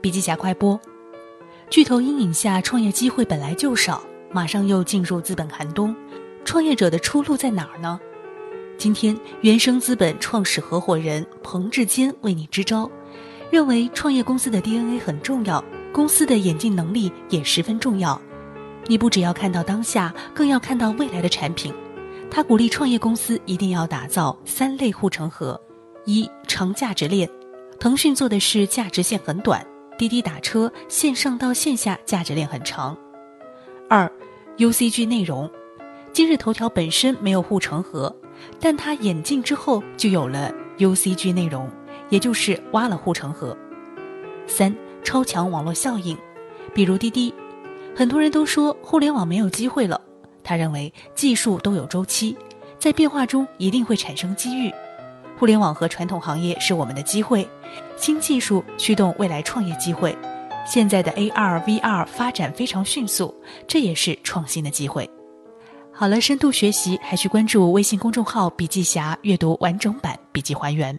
笔记侠快播。巨头阴影下，创业机会本来就少，马上又进入资本寒冬，创业者的出路在哪儿呢？今天，原生资本创始合伙人彭志坚为你支招，认为创业公司的 DNA 很重要，公司的演进能力也十分重要。你不只要看到当下，更要看到未来的产品。他鼓励创业公司一定要打造三类护城河：一、长价值链，腾讯做的是价值线很短，滴滴打车线上到线下价值链很长；二、UCG 内容，今日头条本身没有护城河。但它演进之后就有了 UCG 内容，也就是挖了护城河。三超强网络效应，比如滴滴，很多人都说互联网没有机会了，他认为技术都有周期，在变化中一定会产生机遇。互联网和传统行业是我们的机会，新技术驱动未来创业机会。现在的 AR、VR 发展非常迅速，这也是创新的机会。好了，深度学习还需关注微信公众号“笔记侠”，阅读完整版笔记还原。